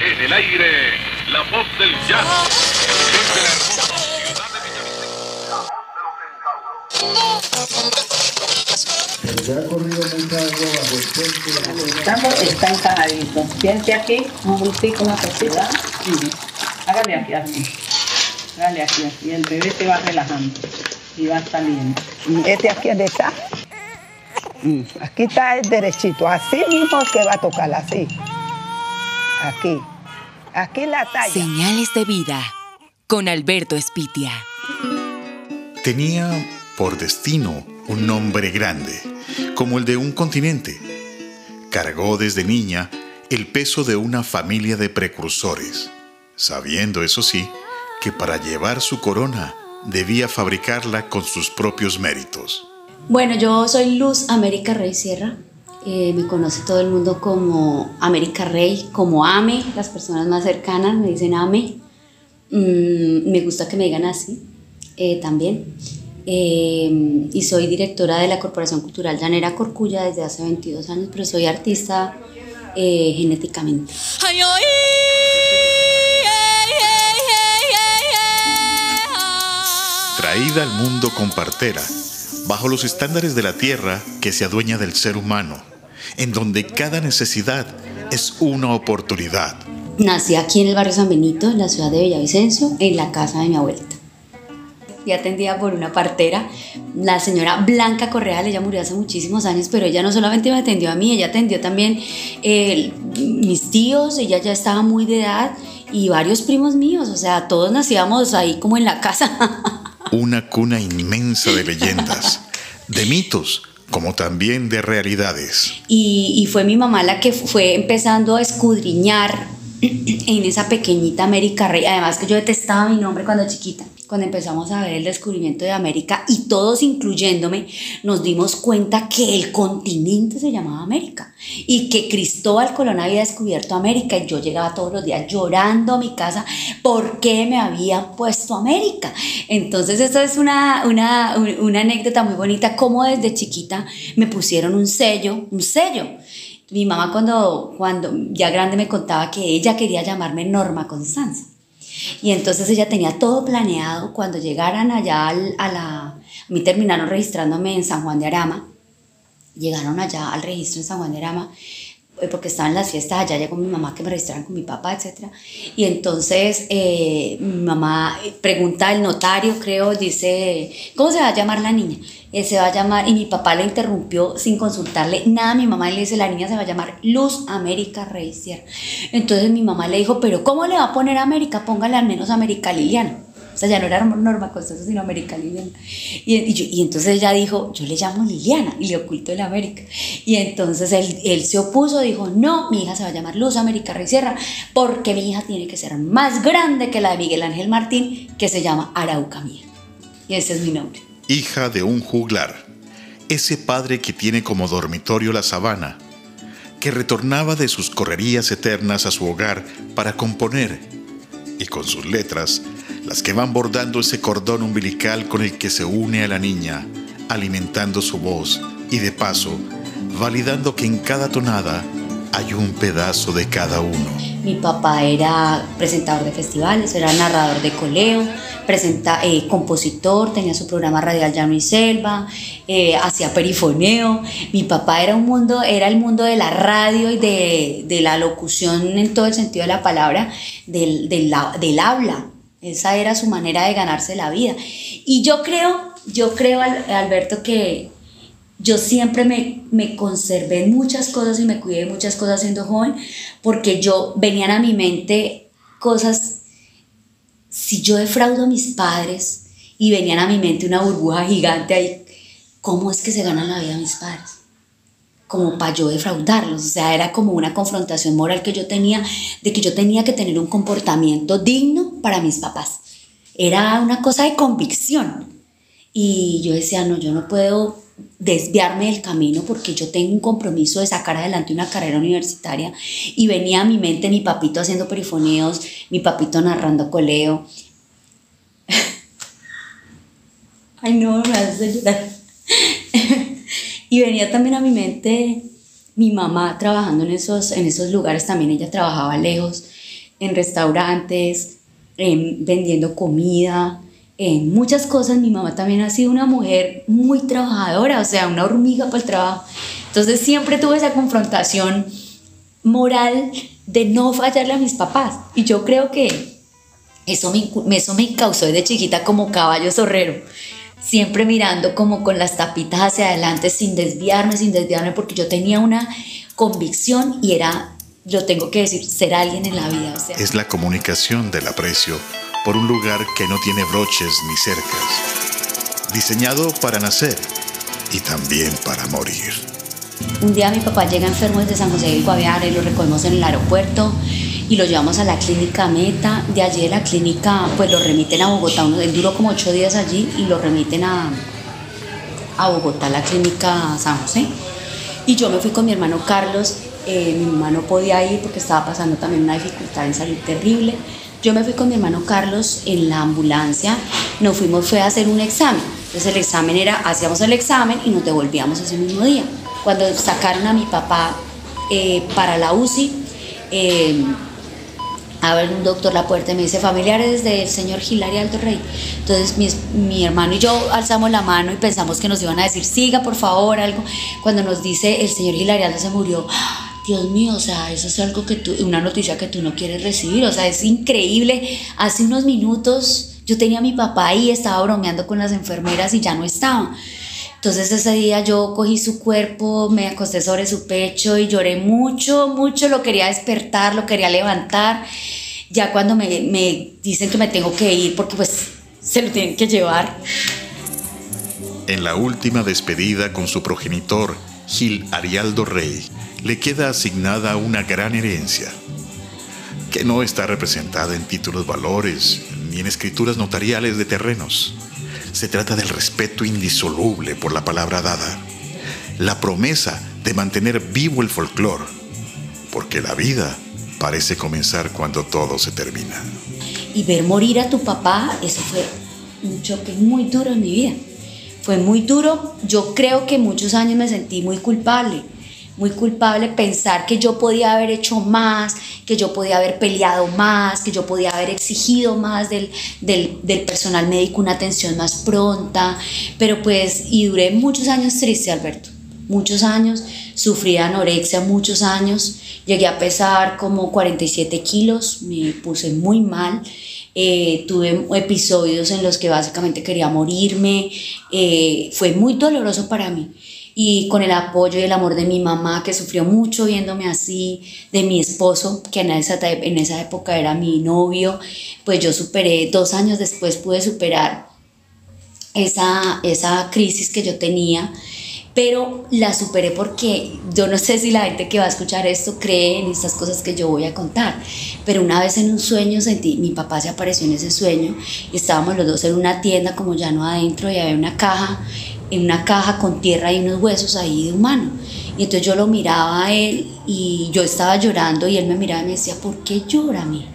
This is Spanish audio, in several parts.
En el aire, la voz del jazz. Desde la hermosa ciudad de Villavicencio. Ya ha corrido mucha agua bajo el puente. Estamos, está encajadito. Piense aquí, un gustico, una cosita. Sí. Hágale aquí así. Hágale aquí así. El bebé se va relajando y va saliendo. Este aquí es de esta. Mm, Aquí está el derechito, así mismo que va a tocar, así. Aquí. Aquí la talla. Señales de vida con Alberto Espitia. Tenía por destino un nombre grande, como el de un continente. Cargó desde niña el peso de una familia de precursores, sabiendo, eso sí, que para llevar su corona debía fabricarla con sus propios méritos. Bueno, yo soy Luz América Rey Sierra. Eh, me conoce todo el mundo como América Rey, como Ame. Las personas más cercanas me dicen Ame. Mm, me gusta que me digan así eh, también. Eh, y soy directora de la Corporación Cultural Llanera Corcuya desde hace 22 años, pero soy artista eh, genéticamente. Traída al mundo con partera, bajo los estándares de la tierra que se adueña del ser humano, en donde cada necesidad es una oportunidad. Nací aquí en el barrio San Benito, en la ciudad de Villavicencio, en la casa de mi abuelita. Fui atendida por una partera, la señora Blanca Correal, ella murió hace muchísimos años, pero ella no solamente me atendió a mí, ella atendió también eh, mis tíos, ella ya estaba muy de edad y varios primos míos, o sea, todos nacíamos ahí como en la casa. Una cuna inmensa de leyendas, de mitos, como también de realidades. y, y fue mi mamá la que fue empezando a escudriñar en esa pequeñita América Rey. Además que yo detestaba mi nombre cuando chiquita. Cuando empezamos a ver el descubrimiento de América y todos incluyéndome, nos dimos cuenta que el continente se llamaba América y que Cristóbal Colón había descubierto América y yo llegaba todos los días llorando a mi casa porque me habían puesto América. Entonces esta es una, una, una anécdota muy bonita, como desde chiquita me pusieron un sello, un sello. Mi mamá cuando, cuando ya grande me contaba que ella quería llamarme Norma Constanza. Y entonces ella tenía todo planeado cuando llegaran allá al- a la... A mí terminaron registrándome en San Juan de Arama. Llegaron allá al registro en San Juan de Arama eh, porque estaban las fiestas allá, llegó mi mamá que me registraran con mi papá, etc. Y entonces eh, mi mamá eh, pregunta al notario, creo, dice, ¿cómo se va a llamar la niña? Eh, se va a llamar, y mi papá le interrumpió sin consultarle nada, mi mamá le dice, la niña se va a llamar Luz América Rey Sierra. Entonces mi mamá le dijo, pero ¿cómo le va a poner América? Póngale al menos América Liliana. O sea, ya no era Norma Constanza, sino América Liliana. Y, y yo- y entonces ella dijo, yo le llamo Liliana y le oculto el América. Y entonces él, él se opuso, dijo, no, mi hija se va a llamar Luz América Rey Sierra, porque mi hija tiene que ser más grande que la de Miguel Ángel Martín, que se llama Arauca Mía. Y ese es mi nombre. Hija de un juglar, ese padre que tiene como dormitorio la sabana, que retornaba de sus correrías eternas a su hogar para componer, y con sus letras, las que van bordando ese cordón umbilical con el que se une a la niña, alimentando su voz y de paso, validando que en cada tonada hay un pedazo de cada uno. Mi papá era presentador de festivales, era narrador de coleo, presenta, eh, compositor, tenía su programa radial Llano y Selva, eh, hacía perifoneo. Mi papá era un mundo, era el mundo de la radio y de, de la locución en todo el sentido de la palabra, del, del, del habla. Esa era su manera de ganarse la vida. Y yo creo, yo creo, Al- Alberto, que yo siempre me, me conservé muchas cosas y me cuidé muchas cosas siendo joven, porque yo venían a mi mente cosas, si yo defraudo a mis padres y venían a mi mente una burbuja gigante ahí, ¿cómo es que se ganan la vida mis padres? Como para yo defraudarlos, o sea, era como una confrontación moral que yo tenía, de que yo tenía que tener un comportamiento digno para mis papás. Era una cosa de convicción. Y yo decía, no, yo no puedo desviarme del camino porque yo tengo un compromiso de sacar adelante una carrera universitaria. Y venía a mi mente mi papito haciendo perifoneos, mi papito narrando coleo. Ay, no, me hace llorar. y venía también a mi mente mi mamá trabajando en esos, en esos lugares, también ella trabajaba lejos. en restaurantes, en vendiendo comida, en muchas cosas. Mi mamá también ha sido una mujer muy trabajadora, o sea, una hormiga para el trabajo. Entonces siempre tuve esa confrontación moral de no fallarle a mis papás. Y yo creo que eso me, eso me causó desde chiquita como caballo zorrero. Siempre mirando como con las tapitas hacia adelante sin desviarme, sin desviarme, porque yo tenía una convicción y era, lo tengo que decir, ser alguien en la vida. O sea, Es la comunicación del aprecio por un lugar que no tiene broches ni cercas. Diseñado para nacer y también para morir. Un día mi papá llega enfermo desde San José del Guaviare, lo recogemos en el aeropuerto y lo llevamos a la clínica Meta. De allí de la clínica, pues lo remiten a Bogotá. Él duró como ocho días allí y lo remiten a, a Bogotá, la clínica San José. Y yo me fui con mi hermano Carlos. eh, mi mamá no podía ir porque estaba pasando también una dificultad en salir terrible. Yo me fui con mi hermano Carlos en la ambulancia. Nos fuimos, fue a hacer un examen. Entonces el examen era, hacíamos el examen y nos devolvíamos ese mismo día. Cuando sacaron a mi papá eh, para la UCI, eh, abre un doctor la puerta y me dice familiares del señor Hilario Alto Rey. Entonces mi, mi hermano y yo alzamos la mano y pensamos que nos iban a decir siga por favor algo. Cuando nos dice el señor Hilario Alto se murió. Dios mío, o sea, eso es algo que tú, una noticia que tú no quieres recibir, o sea, es increíble. Hace unos minutos yo tenía a mi papá ahí, estaba bromeando con las enfermeras y ya no estaba. Entonces ese día yo cogí su cuerpo, me acosté sobre su pecho y lloré mucho, mucho, lo quería despertar, lo quería levantar. Ya cuando me, me dicen que me tengo que ir porque pues se lo tienen que llevar. En la última despedida con su progenitor, Gil Arialdo Rey, le queda asignada una gran herencia, que no está representada en títulos valores ni en escrituras notariales de terrenos. Se trata del respeto indisoluble por la palabra dada, la promesa de mantener vivo el folclore, porque la vida parece comenzar cuando todo se termina. Y ver morir a tu papá, eso fue un choque muy duro en mi vida. Fue muy duro, yo creo que muchos años me sentí muy culpable muy culpable pensar que yo podía haber hecho más, que yo podía haber peleado más, que yo podía haber exigido más del, del, del, personal médico una atención más pronta, pero pues, y duré muchos años triste, Alberto, muchos años, sufrí anorexia muchos años, llegué a pesar como 47 kilos, me puse muy mal. Eh, tuve episodios en los que básicamente quería morirme, eh, fue muy doloroso para mí. Y con el apoyo y el amor de mi mamá, que sufrió mucho viéndome así, de mi esposo, que en esa, en esa época era mi novio, pues yo superé, dos años después pude superar esa, esa crisis que yo tenía, pero la superé porque yo no sé si la gente que va a escuchar esto cree en estas cosas que yo voy a contar, pero una vez en un sueño sentí, mi papá se apareció en ese sueño y estábamos los dos en una tienda como ya no adentro y había una caja en una caja con tierra y unos huesos ahí de humano. Y entonces yo lo miraba a él y yo estaba llorando y él me miraba y me decía, ¿por qué llora mí?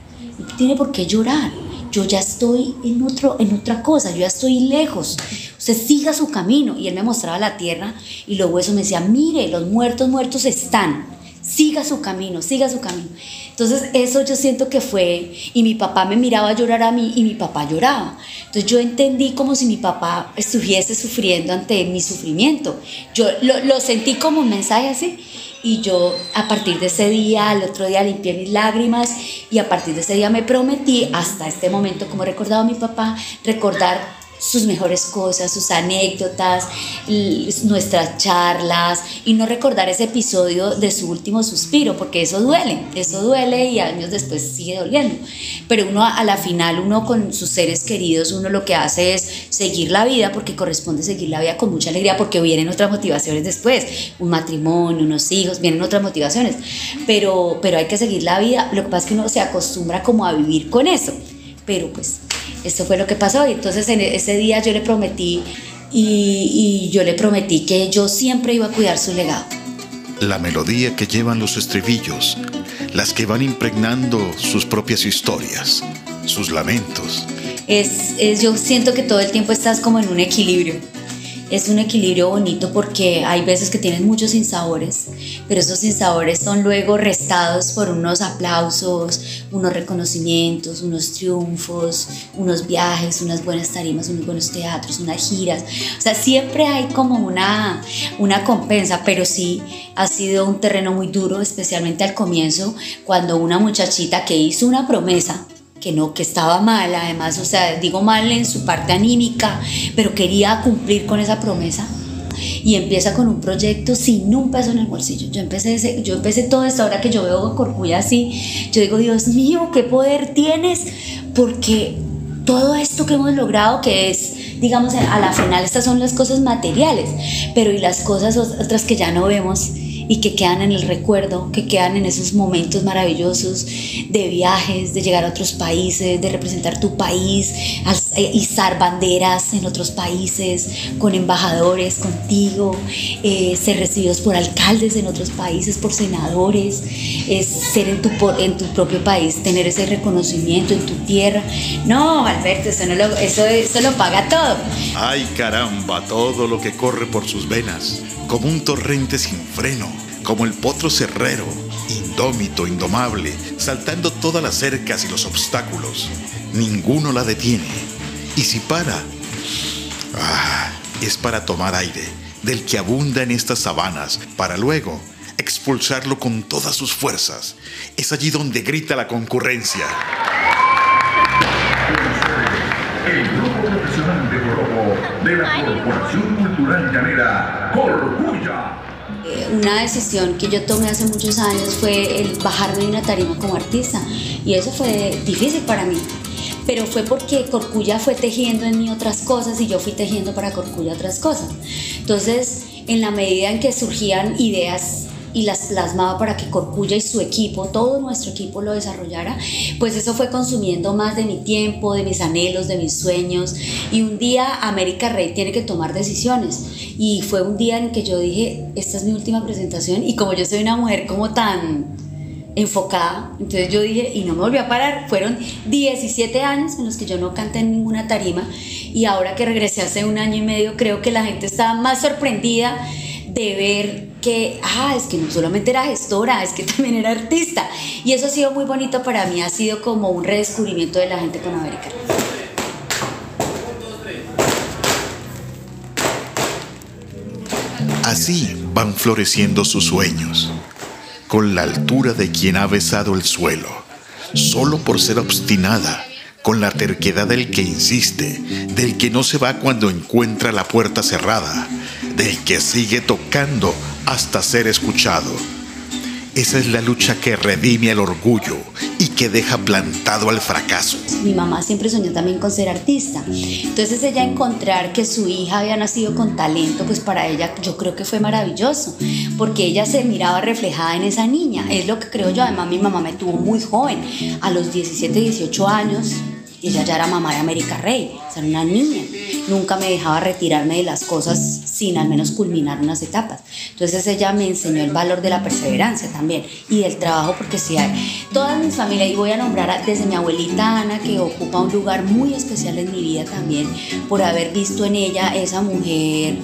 Tiene por qué llorar. Yo ya estoy en, otro, en otra cosa, yo ya estoy lejos. Usted siga su camino. Y él me mostraba la tierra y los huesos me decía, mire, los muertos muertos están. Siga su camino, siga su camino. Entonces eso yo siento que fue, y mi papá me miraba llorar a mí y mi papá lloraba. Entonces yo entendí como si mi papá estuviese sufriendo ante mi sufrimiento. Yo lo, lo sentí como un mensaje así. Y yo a partir de ese día, al otro día limpié mis lágrimas y a partir de ese día me prometí hasta este momento, como recordaba mi papá, recordar sus mejores cosas, sus anécdotas, nuestras charlas y no recordar ese episodio de su último suspiro, porque eso duele, eso duele y años después sigue doliendo. Pero uno a la final, uno con sus seres queridos, uno lo que hace es seguir la vida porque corresponde seguir la vida con mucha alegría porque vienen otras motivaciones después, un matrimonio, unos hijos, vienen otras motivaciones, pero, pero hay que seguir la vida, lo que pasa es que uno se acostumbra como a vivir con eso, pero pues esto fue lo que pasó. Y entonces en ese día yo le prometí y, y, yo le prometí que yo siempre iba a cuidar su legado. La melodía que llevan los estribillos, las que van impregnando sus propias historias, sus lamentos. Es, es, yo siento que todo el tiempo estás como en un equilibrio. Es un equilibrio bonito porque hay veces que tienes muchos sinsabores, pero esos sinsabores son luego restados por unos aplausos, unos reconocimientos, unos triunfos, unos viajes, unas buenas tarimas, unos buenos teatros, unas giras. O sea, siempre hay como una, una compensa, pero sí ha sido un terreno muy duro, especialmente al comienzo, cuando una muchachita que hizo una promesa, que no, que estaba mal, además, o sea, digo mal en su parte anímica, pero quería cumplir con esa promesa y empieza con un proyecto sin un peso en el bolsillo. Yo empecé, ese, yo empecé todo esto, ahora que yo veo a Corcuya así, yo digo, Dios mío, qué poder tienes, porque todo esto que hemos logrado, que es, digamos, a la final estas son las cosas materiales, pero y las cosas otras que ya no vemos y que quedan en el recuerdo, que quedan en esos momentos maravillosos de viajes, de llegar a otros países, de representar tu país, eh, izar banderas en otros países, con embajadores contigo, eh, ser recibidos por alcaldes en otros países, por senadores, es ser en tu, en tu propio país, tener ese reconocimiento en tu tierra. No, Alberto, eso, lo, eso, eso lo paga todo. Ay caramba, todo lo que corre por sus venas, como un torrente sin freno como el potro cerrero, indómito, indomable, saltando todas las cercas y los obstáculos. Ninguno la detiene. Y si para, ah, es para tomar aire, del que abunda en estas sabanas, para luego expulsarlo con todas sus fuerzas. Es allí donde grita la concurrencia. El grupo profesional de Corobo de la Corporación Cultural Llanera, Corcuya. Una decisión que yo tomé hace muchos años fue el bajarme de una tarima como artista y eso fue difícil para mí. Pero fue porque Corcuya fue tejiendo en mí otras cosas y yo fui tejiendo para Corcuya otras cosas. Entonces, en la medida en que surgían ideas y las plasmaba para que Corcuya y su equipo, todo nuestro equipo lo desarrollara, pues eso fue consumiendo más de mi tiempo, de mis anhelos, de mis sueños. Y un día América Rey tiene que tomar decisiones. Y fue un día en que yo dije, esta es mi última presentación y como yo soy una mujer como tan enfocada, entonces yo dije, y no me volví a parar, fueron 17 años en los que yo no canté en ninguna tarima y ahora que regresé hace un año y medio creo que la gente está más sorprendida de ver que, ah, es que no solamente era gestora, es que también era artista. Y eso ha sido muy bonito para mí, ha sido como un redescubrimiento de la gente con América. Así van floreciendo sus sueños, con la altura de quien ha besado el suelo, solo por ser obstinada, con la terquedad del que insiste, del que no se va cuando encuentra la puerta cerrada, del que sigue tocando hasta ser escuchado. Esa es la lucha que redime el orgullo y que deja plantado al fracaso. Mi mamá siempre soñó también con ser artista. Entonces ella encontrar que su hija había nacido con talento, pues para ella yo creo que fue maravilloso, porque ella se miraba reflejada en esa niña. Es lo que creo yo. Además mi mamá me tuvo muy joven, a los 17, 18 años ella ya era mamá de América Rey, o sea, una niña. Nunca me dejaba retirarme de las cosas sin al menos culminar unas etapas. Entonces ella me enseñó el valor de la perseverancia también y del trabajo, porque si hay toda mi familia, y voy a nombrar desde mi abuelita Ana, que ocupa un lugar muy especial en mi vida también, por haber visto en ella esa mujer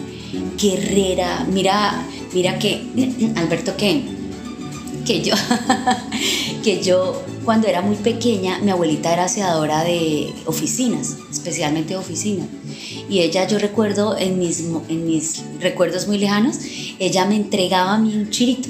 guerrera. Mira, mira que, Alberto, que que yo, que yo cuando era muy pequeña, mi abuelita era aseadora de oficinas, especialmente de oficinas. Y ella, yo recuerdo en mis, en mis recuerdos muy lejanos, ella me entregaba a mí un chirito.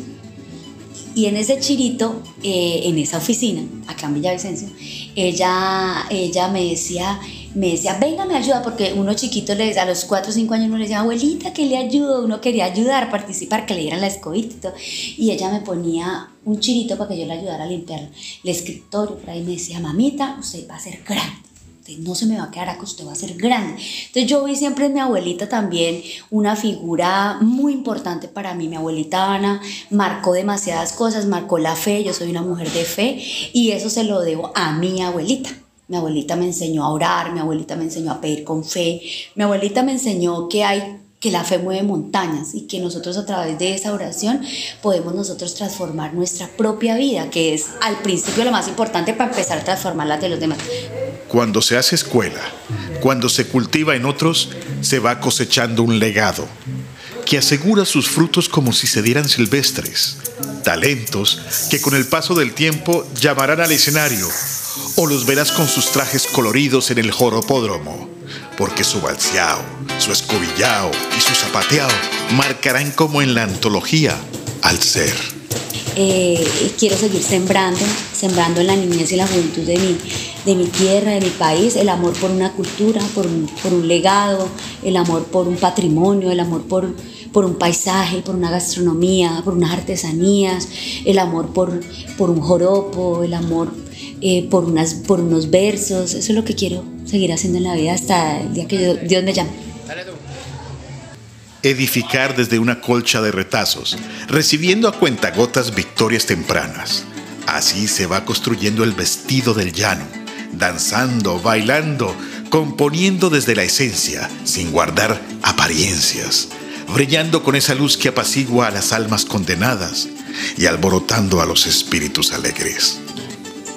Y en ese chirito, eh, en esa oficina, acá en Villavicencio, ella, ella me decía, me decía, venga, me ayuda, porque uno chiquito les, a los 4 o 5 años uno le decía, abuelita, que le ayudo, uno quería ayudar, participar, que le dieran la escobita y todo. Y ella me ponía un chirito para que yo le ayudara a limpiar el escritorio, por ahí me decía, mamita, usted va a ser grande. No se me va a quedar acá, usted va a ser grande. Entonces yo vi siempre en mi abuelita también una figura muy importante para mí. Mi abuelita Ana marcó demasiadas cosas, marcó la fe, yo soy una mujer de fe y eso se lo debo a mi abuelita. Mi abuelita me enseñó a orar, mi abuelita me enseñó a pedir con fe, mi abuelita me enseñó que hay que la fe mueve montañas y que nosotros a través de esa oración podemos nosotros transformar nuestra propia vida, que es al principio lo más importante para empezar a transformar la de los demás. Cuando se hace escuela, Cuando se cultiva en otros, se va cosechando un legado que asegura sus frutos como si se dieran silvestres, talentos que con el paso del tiempo llamarán al escenario o los verás con sus trajes coloridos en el joropódromo, porque su balseao, su escobillao y su zapateao marcarán como en la antología al ser. Eh, quiero seguir sembrando, sembrando en la niñez y la juventud de mi, de mi tierra, de mi país, el amor por una cultura, por un, por un legado, el amor por un patrimonio, el amor por, por un paisaje, por una gastronomía, por unas artesanías, el amor por, por un joropo, el amor eh, por, unas, por unos versos. Eso es lo que quiero seguir haciendo en la vida hasta el día que Dios me llame. Edificar desde una colcha de retazos, recibiendo a cuentagotas victorias tempranas. Así se va construyendo el vestido del llano, danzando, bailando, componiendo desde la esencia, sin guardar apariencias, brillando con esa luz que apacigua a las almas condenadas y alborotando a los espíritus alegres.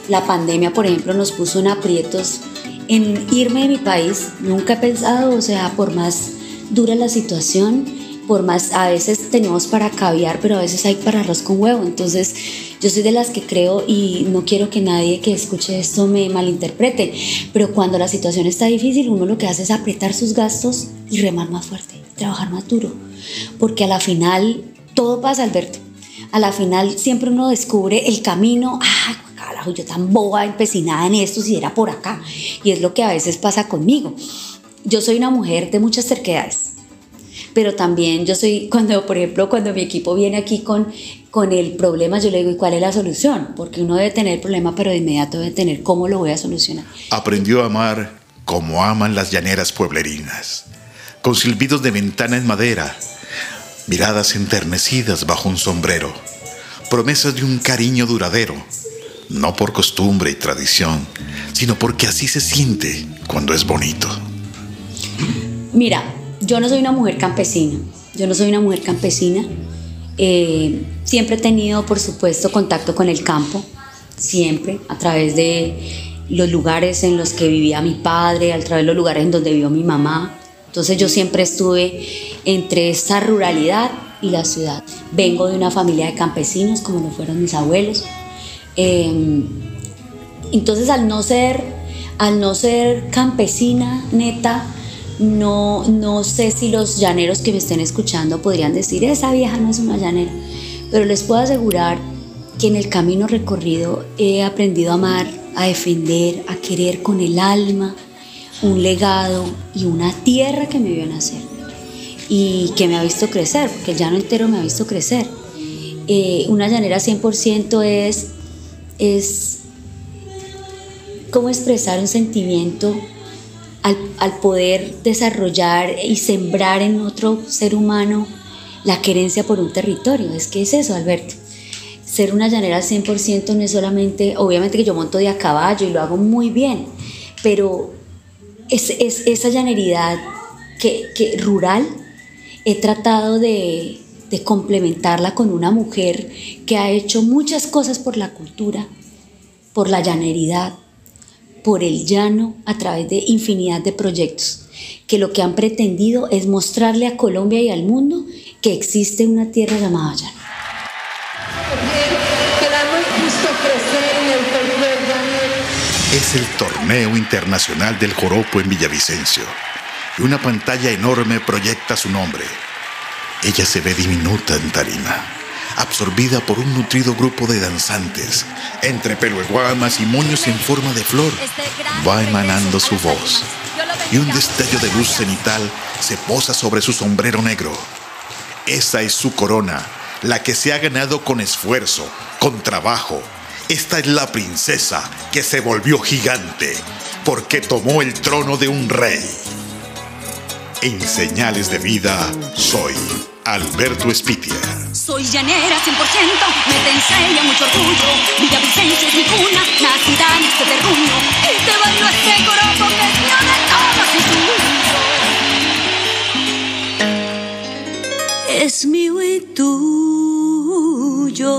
La pandemia, por ejemplo, nos puso en aprietos en irme de mi país. Nunca he pensado, o sea, por más dura la situación, por más, a veces tenemos para caviar, pero a veces hay para arroz con huevo. Entonces, yo soy de las que creo y no quiero que nadie que escuche esto me malinterprete, pero cuando la situación está difícil, uno lo que hace es apretar sus gastos y remar más fuerte, trabajar más duro, porque a la final todo pasa, Alberto. A la final siempre uno descubre el camino, ah, carajo, yo tan boba, empecinada en esto, si era por acá. Y es lo que a veces pasa conmigo. Yo soy una mujer de muchas terquedades, pero también yo soy, cuando, por ejemplo, cuando mi equipo viene aquí con, con el problema, yo le digo, ¿y cuál es la solución? Porque uno debe tener el problema, pero de inmediato debe tener cómo lo voy a solucionar. Aprendió a amar como aman las llaneras pueblerinas, con silbidos de ventana en madera, miradas enternecidas bajo un sombrero, promesas de un cariño duradero, no por costumbre y tradición, sino porque así se siente cuando es bonito. Mira, yo no soy una mujer campesina, yo no soy una mujer campesina. Eh, siempre he tenido, por supuesto, contacto con el campo, siempre, a través de los lugares en los que vivía mi padre, a través de los lugares en donde vivió mi mamá. Entonces yo siempre estuve entre esa ruralidad y la ciudad. Vengo de una familia de campesinos, como lo fueron mis abuelos. Eh, entonces al no ser, al no ser campesina neta, no, no sé si los llaneros que me estén escuchando podrían decir, esa vieja no es una llanera, pero les puedo asegurar que en el camino recorrido he aprendido a amar, a defender, a querer con el alma un legado y una tierra que me vio nacer y que me ha visto crecer, porque el llano entero me ha visto crecer. Eh, una llanera 100% es, es cómo expresar un sentimiento al, poder desarrollar y sembrar en otro ser humano la querencia por un territorio. Es que es eso, Alberto. Ser una llanera al 100% no es solamente, obviamente que yo monto de a caballo y lo hago muy bien, pero es, es esa llaneridad que, que rural he tratado de, de complementarla con una mujer que ha hecho muchas cosas por la cultura, por la llaneridad, por el llano a través de infinidad de proyectos, que lo que han pretendido es mostrarle a Colombia y al mundo que existe una tierra llamada llano. Es el torneo internacional del joropo en Villavicencio y una pantalla enorme proyecta su nombre. Ella se ve diminuta en tarima, absorbida por un nutrido grupo de danzantes. Entre pelueguamas y moños en forma de flor, va emanando su voz. Y un destello de luz cenital se posa sobre su sombrero negro. Esa es su corona, la que se ha ganado con esfuerzo, con trabajo. Esta es la princesa que se volvió gigante porque tomó el trono de un rey. En Señales de Vida, soy Alberto Espitia. Soy llanera 100%, me te enseña mucho orgullo. Villa Vicencio es mi cuna, nacida en este terruño. Y te bailo este coro porque es mío de todo Jesús. Es mío y tuyo.